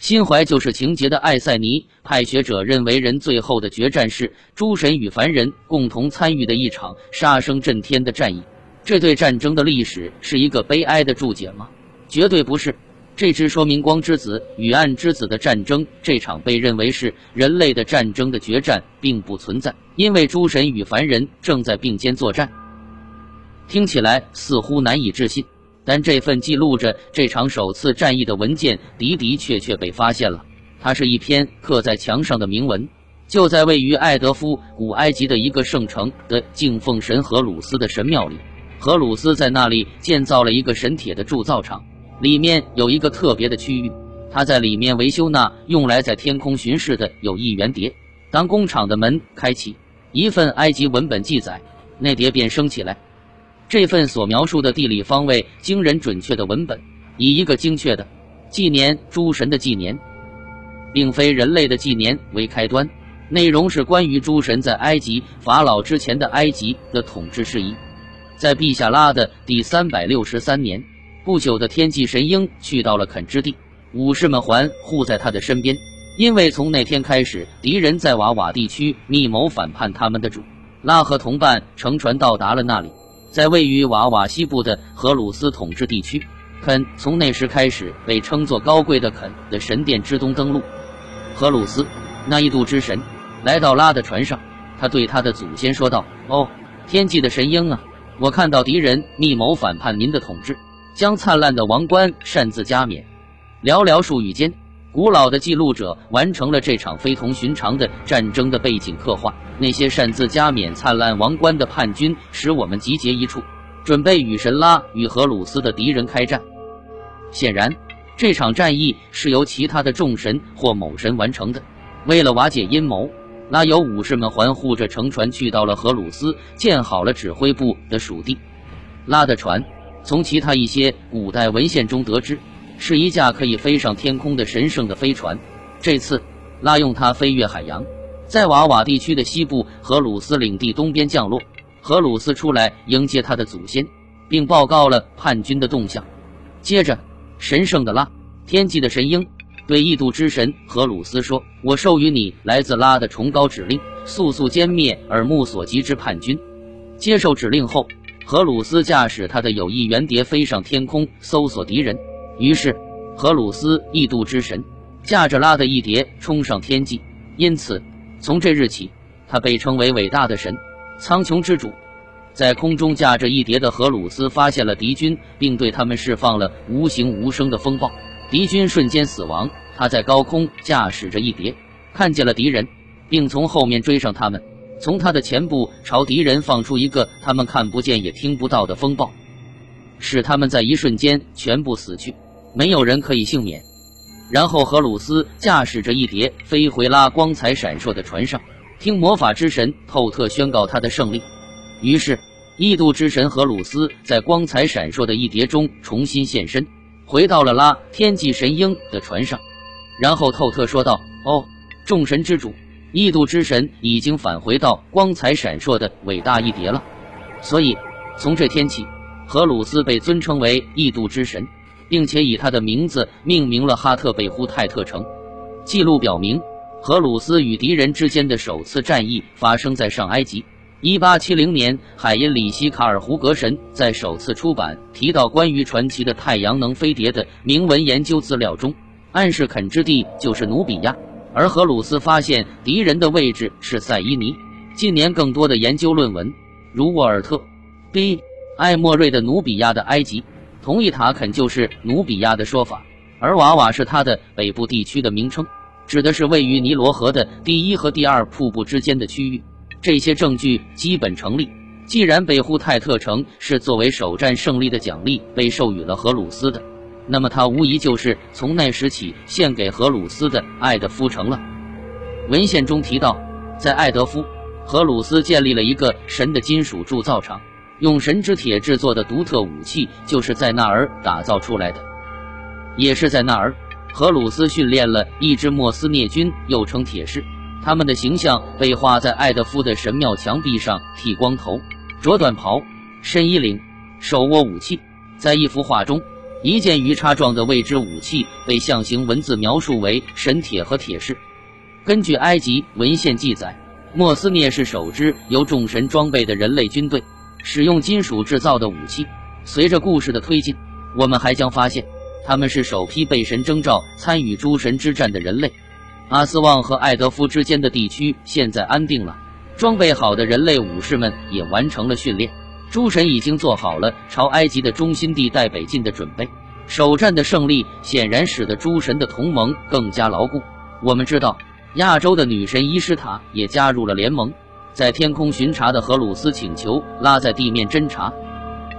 心怀救世情节的艾塞尼派学者认为，人最后的决战是诸神与凡人共同参与的一场杀声震天的战役。这对战争的历史是一个悲哀的注解吗？绝对不是。这只说明光之子与暗之子的战争，这场被认为是人类的战争的决战并不存在，因为诸神与凡人正在并肩作战。听起来似乎难以置信，但这份记录着这场首次战役的文件的的确确被发现了。它是一篇刻在墙上的铭文，就在位于爱德夫古埃及的一个圣城的敬奉神荷鲁斯的神庙里。荷鲁斯在那里建造了一个神铁的铸造厂。里面有一个特别的区域，他在里面维修那用来在天空巡视的有翼圆碟。当工厂的门开启，一份埃及文本记载，那碟便升起来。这份所描述的地理方位惊人准确的文本，以一个精确的纪年诸神的纪年，并非人类的纪年为开端，内容是关于诸神在埃及法老之前的埃及的统治事宜。在陛下拉的第三百六十三年。不久的天际神鹰去到了肯之地，武士们环护在他的身边，因为从那天开始，敌人在瓦瓦地区密谋反叛他们的主。拉和同伴乘船到达了那里，在位于瓦瓦西部的荷鲁斯统治地区，肯从那时开始被称作高贵的肯的神殿之东登陆。荷鲁斯那一度之神来到拉的船上，他对他的祖先说道：“哦，天际的神鹰啊，我看到敌人密谋反叛您的统治。”将灿烂的王冠擅自加冕，寥寥数语间，古老的记录者完成了这场非同寻常的战争的背景刻画。那些擅自加冕灿烂王冠的叛军，使我们集结一处，准备与神拉与荷鲁斯的敌人开战。显然，这场战役是由其他的众神或某神完成的。为了瓦解阴谋，拉由武士们环护着乘船去到了荷鲁斯，建好了指挥部的属地。拉的船。从其他一些古代文献中得知，是一架可以飞上天空的神圣的飞船。这次，拉用它飞越海洋，在瓦瓦地区的西部荷鲁斯领地东边降落。荷鲁斯出来迎接他的祖先，并报告了叛军的动向。接着，神圣的拉，天际的神鹰，对异度之神荷鲁斯说：“我授予你来自拉的崇高指令，速速歼灭耳目所及之叛军。”接受指令后。荷鲁斯驾驶他的有翼圆碟飞上天空，搜索敌人。于是，荷鲁斯异度之神驾着拉的一碟冲上天际。因此，从这日起，他被称为伟大的神，苍穹之主。在空中驾着一碟的荷鲁斯发现了敌军，并对他们释放了无形无声的风暴。敌军瞬间死亡。他在高空驾驶着一碟，看见了敌人，并从后面追上他们。从他的前部朝敌人放出一个他们看不见也听不到的风暴，使他们在一瞬间全部死去，没有人可以幸免。然后荷鲁斯驾驶着一碟飞回拉光彩闪烁的船上，听魔法之神透特宣告他的胜利。于是异度之神荷鲁斯在光彩闪烁的一碟中重新现身，回到了拉天际神鹰的船上。然后透特说道：“哦，众神之主。”异度之神已经返回到光彩闪烁的伟大一叠了，所以从这天起，荷鲁斯被尊称为异度之神，并且以他的名字命名了哈特贝呼泰特城。记录表明，荷鲁斯与敌人之间的首次战役发生在上埃及。1870年，海因里希·卡尔胡格神在首次出版提到关于传奇的太阳能飞碟的铭文研究资料中，暗示肯之地就是努比亚。而荷鲁斯发现敌人的位置是塞伊尼。近年更多的研究论文，如沃尔特、B、艾莫瑞的努比亚的埃及，同意塔肯就是努比亚的说法，而瓦瓦是它的北部地区的名称，指的是位于尼罗河的第一和第二瀑布之间的区域。这些证据基本成立。既然北呼泰特城是作为首战胜利的奖励被授予了荷鲁斯的。那么，他无疑就是从那时起献给荷鲁斯的爱的夫城了。文献中提到，在爱德夫，荷鲁斯建立了一个神的金属铸造厂，用神之铁制作的独特武器就是在那儿打造出来的。也是在那儿，荷鲁斯训练了一支莫斯涅军，又称铁士。他们的形象被画在爱德夫的神庙墙壁上，剃光头，着短袍，身衣领，手握武器。在一幅画中。一件鱼叉状的未知武器被象形文字描述为神铁和铁士。根据埃及文献记载，莫斯涅是首支由众神装备的人类军队，使用金属制造的武器。随着故事的推进，我们还将发现，他们是首批被神征召参与诸神之战的人类。阿斯旺和艾德夫之间的地区现在安定了，装备好的人类武士们也完成了训练。诸神已经做好了朝埃及的中心地带北进的准备。首战的胜利显然使得诸神的同盟更加牢固。我们知道，亚洲的女神伊斯塔也加入了联盟。在天空巡查的荷鲁斯请求拉在地面侦察。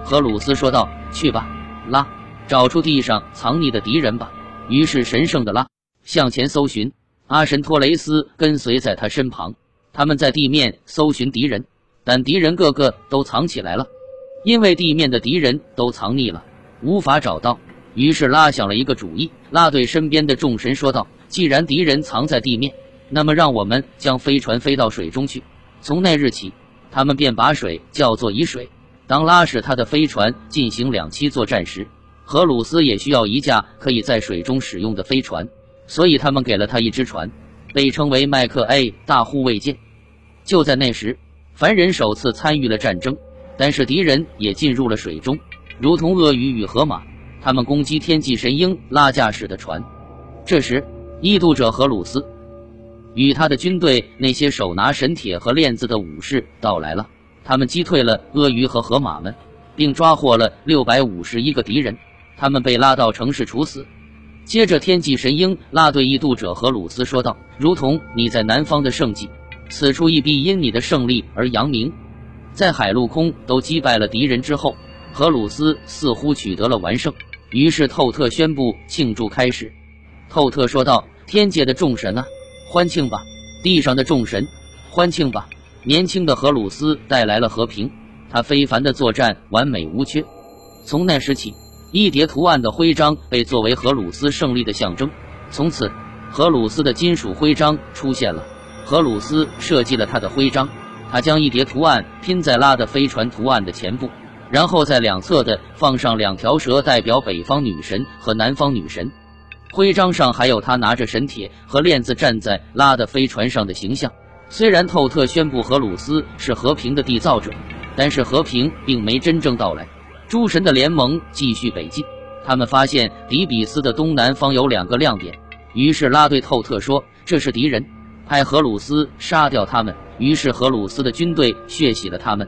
荷鲁斯说道：“去吧，拉，找出地上藏匿的敌人吧。”于是神圣的拉向前搜寻。阿神托雷斯跟随在他身旁，他们在地面搜寻敌人，但敌人个个都藏起来了，因为地面的敌人都藏匿了，无法找到。于是拉想了一个主意，拉对身边的众神说道：“既然敌人藏在地面，那么让我们将飞船飞到水中去。”从那日起，他们便把水叫做以水。当拉使他的飞船进行两栖作战时，荷鲁斯也需要一架可以在水中使用的飞船。所以他们给了他一只船，被称为麦克 A 大护卫舰。就在那时，凡人首次参与了战争，但是敌人也进入了水中，如同鳄鱼与河马，他们攻击天际神鹰拉驾驶的船。这时，异度者荷鲁斯与他的军队那些手拿神铁和链子的武士到来了，他们击退了鳄鱼和河马们，并抓获了六百五十一个敌人，他们被拉到城市处死。接着，天际神鹰拉对异度者荷鲁斯说道：“如同你在南方的圣迹，此处亦必因你的胜利而扬名。”在海陆空都击败了敌人之后，荷鲁斯似乎取得了完胜。于是透特宣布庆祝开始。透特说道：“天界的众神啊，欢庆吧！地上的众神，欢庆吧！”年轻的荷鲁斯带来了和平，他非凡的作战完美无缺。从那时起。一叠图案的徽章被作为荷鲁斯胜利的象征。从此，荷鲁斯的金属徽章出现了。荷鲁斯设计了他的徽章，他将一叠图案拼在拉的飞船图案的前部，然后在两侧的放上两条蛇，代表北方女神和南方女神。徽章上还有他拿着神铁和链子站在拉的飞船上的形象。虽然透特宣布荷鲁斯是和平的缔造者，但是和平并没真正到来。诸神的联盟继续北进，他们发现迪比斯的东南方有两个亮点，于是拉对透特说：“这是敌人，派荷鲁斯杀掉他们。”于是荷鲁斯的军队血洗了他们。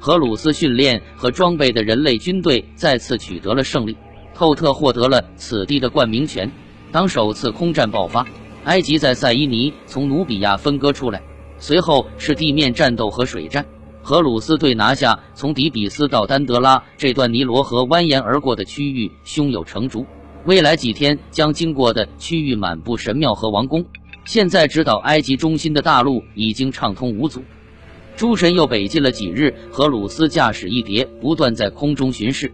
荷鲁斯训练和装备的人类军队再次取得了胜利，透特获得了此地的冠名权。当首次空战爆发，埃及在塞伊尼从努比亚分割出来，随后是地面战斗和水战。荷鲁斯对拿下从底比斯到丹德拉这段尼罗河蜿蜒而过的区域胸有成竹。未来几天将经过的区域满布神庙和王宫。现在直捣埃及中心的大陆已经畅通无阻。诸神又北进了几日，荷鲁斯驾驶一碟不断在空中巡视。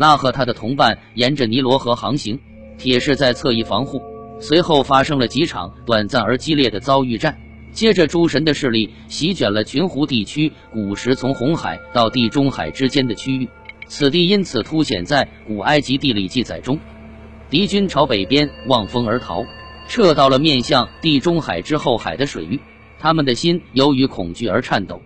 拉和他的同伴沿着尼罗河航行，铁士在侧翼防护。随后发生了几场短暂而激烈的遭遇战。接着，诸神的势力席卷了群湖地区，古时从红海到地中海之间的区域，此地因此凸显在古埃及地理记载中。敌军朝北边望风而逃，撤到了面向地中海之后海的水域，他们的心由于恐惧而颤抖。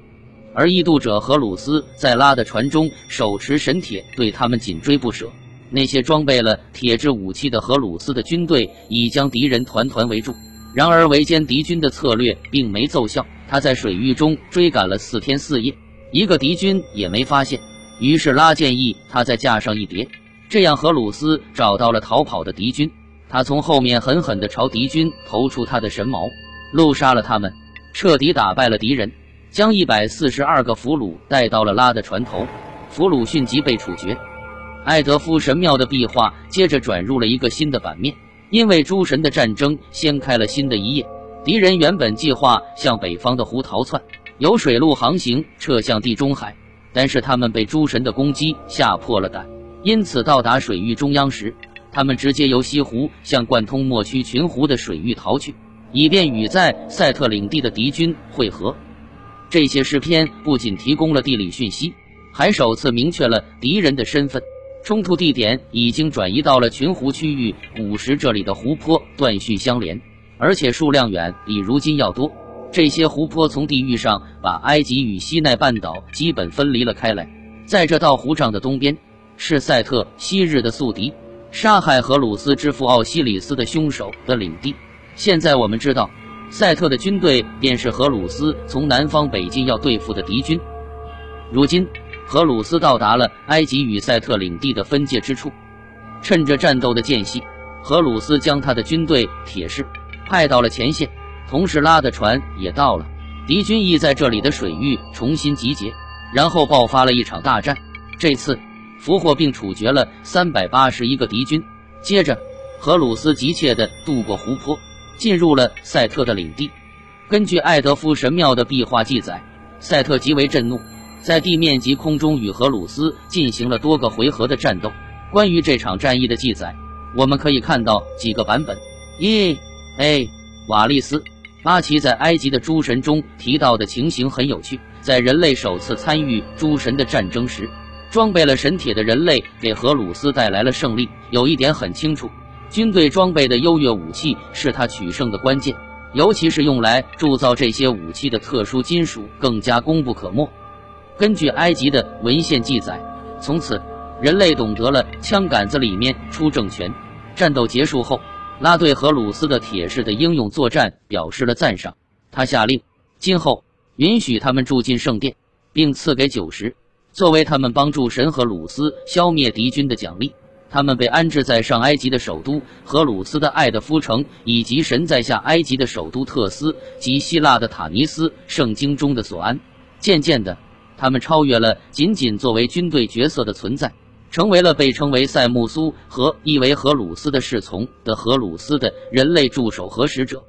而异度者荷鲁斯在拉的船中手持神铁，对他们紧追不舍。那些装备了铁制武器的荷鲁斯的军队已将敌人团团围住。然而围歼敌军的策略并没奏效，他在水域中追赶了四天四夜，一个敌军也没发现。于是拉建议他再架上一叠，这样荷鲁斯找到了逃跑的敌军，他从后面狠狠地朝敌军投出他的神矛，怒杀了他们，彻底打败了敌人，将一百四十二个俘虏带到了拉的船头，俘虏迅即被处决。艾德夫神庙的壁画接着转入了一个新的版面。因为诸神的战争掀开了新的一页，敌人原本计划向北方的湖逃窜，由水路航行撤向地中海，但是他们被诸神的攻击吓破了胆，因此到达水域中央时，他们直接由西湖向贯通莫须群湖的水域逃去，以便与在赛特领地的敌军会合。这些诗篇不仅提供了地理讯息，还首次明确了敌人的身份。冲突地点已经转移到了群湖区域。古时这里的湖泊断续相连，而且数量远比如今要多。这些湖泊从地域上把埃及与西奈半岛基本分离了开来。在这道湖障的东边，是赛特昔日的宿敌，杀害荷鲁斯之父奥西里斯的凶手的领地。现在我们知道，赛特的军队便是荷鲁斯从南方北进要对付的敌军。如今。荷鲁斯到达了埃及与塞特领地的分界之处，趁着战斗的间隙，荷鲁斯将他的军队铁士派到了前线，同时拉的船也到了。敌军亦在这里的水域重新集结，然后爆发了一场大战。这次俘获并处决了三百八十一个敌军。接着，荷鲁斯急切地渡过湖泊，进入了赛特的领地。根据艾德夫神庙的壁画记载，赛特极为震怒。在地面及空中与荷鲁斯进行了多个回合的战斗。关于这场战役的记载，我们可以看到几个版本。一，A，瓦利斯·阿奇在埃及的诸神中提到的情形很有趣。在人类首次参与诸神的战争时，装备了神铁的人类给荷鲁斯带来了胜利。有一点很清楚，军队装备的优越武器是他取胜的关键，尤其是用来铸造这些武器的特殊金属，更加功不可没。根据埃及的文献记载，从此人类懂得了枪杆子里面出政权。战斗结束后，拉对荷鲁斯的铁士的英勇作战表示了赞赏。他下令，今后允许他们住进圣殿，并赐给酒食，作为他们帮助神荷鲁斯消灭敌军的奖励。他们被安置在上埃及的首都荷鲁斯的爱德夫城，以及神在下埃及的首都特斯及希腊的塔尼斯。圣经中的索安，渐渐的。他们超越了仅仅作为军队角色的存在，成为了被称为塞木苏和意为荷鲁斯的侍从的荷鲁斯的人类助手和使者。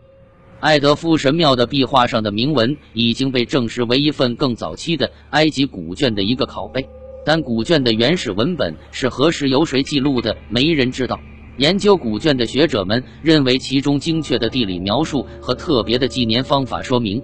爱德夫神庙的壁画上的铭文已经被证实为一份更早期的埃及古卷的一个拷贝，但古卷的原始文本是何时由谁记录的，没人知道。研究古卷的学者们认为，其中精确的地理描述和特别的纪年方法说明。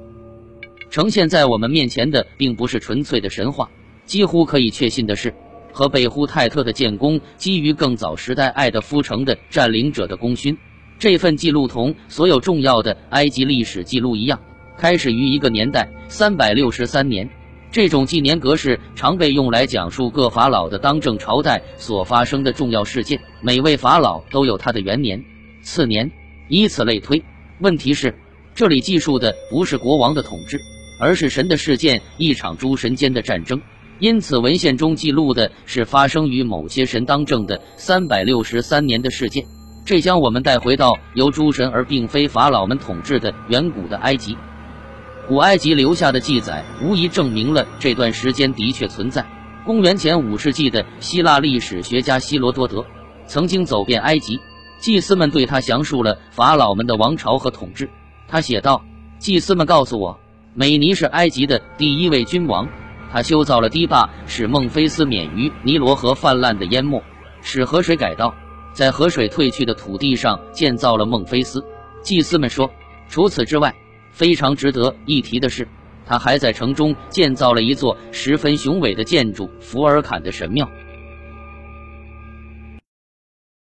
呈现在我们面前的并不是纯粹的神话，几乎可以确信的是，和贝呼泰特的建功基于更早时代爱德夫城的占领者的功勋。这份记录同所有重要的埃及历史记录一样，开始于一个年代——三百六十三年。这种纪年格式常被用来讲述各法老的当政朝代所发生的重要事件，每位法老都有他的元年、次年，以此类推。问题是，这里记述的不是国王的统治。而是神的事件，一场诸神间的战争。因此，文献中记录的是发生于某些神当政的三百六十三年的事件。这将我们带回到由诸神而并非法老们统治的远古的埃及。古埃及留下的记载无疑证明了这段时间的确存在。公元前五世纪的希腊历史学家希罗多德曾经走遍埃及，祭司们对他详述了法老们的王朝和统治。他写道：“祭司们告诉我。”美尼是埃及的第一位君王，他修造了堤坝，使孟菲斯免于尼罗河泛滥的淹没，使河水改道，在河水退去的土地上建造了孟菲斯。祭司们说，除此之外，非常值得一提的是，他还在城中建造了一座十分雄伟的建筑——福尔坎的神庙。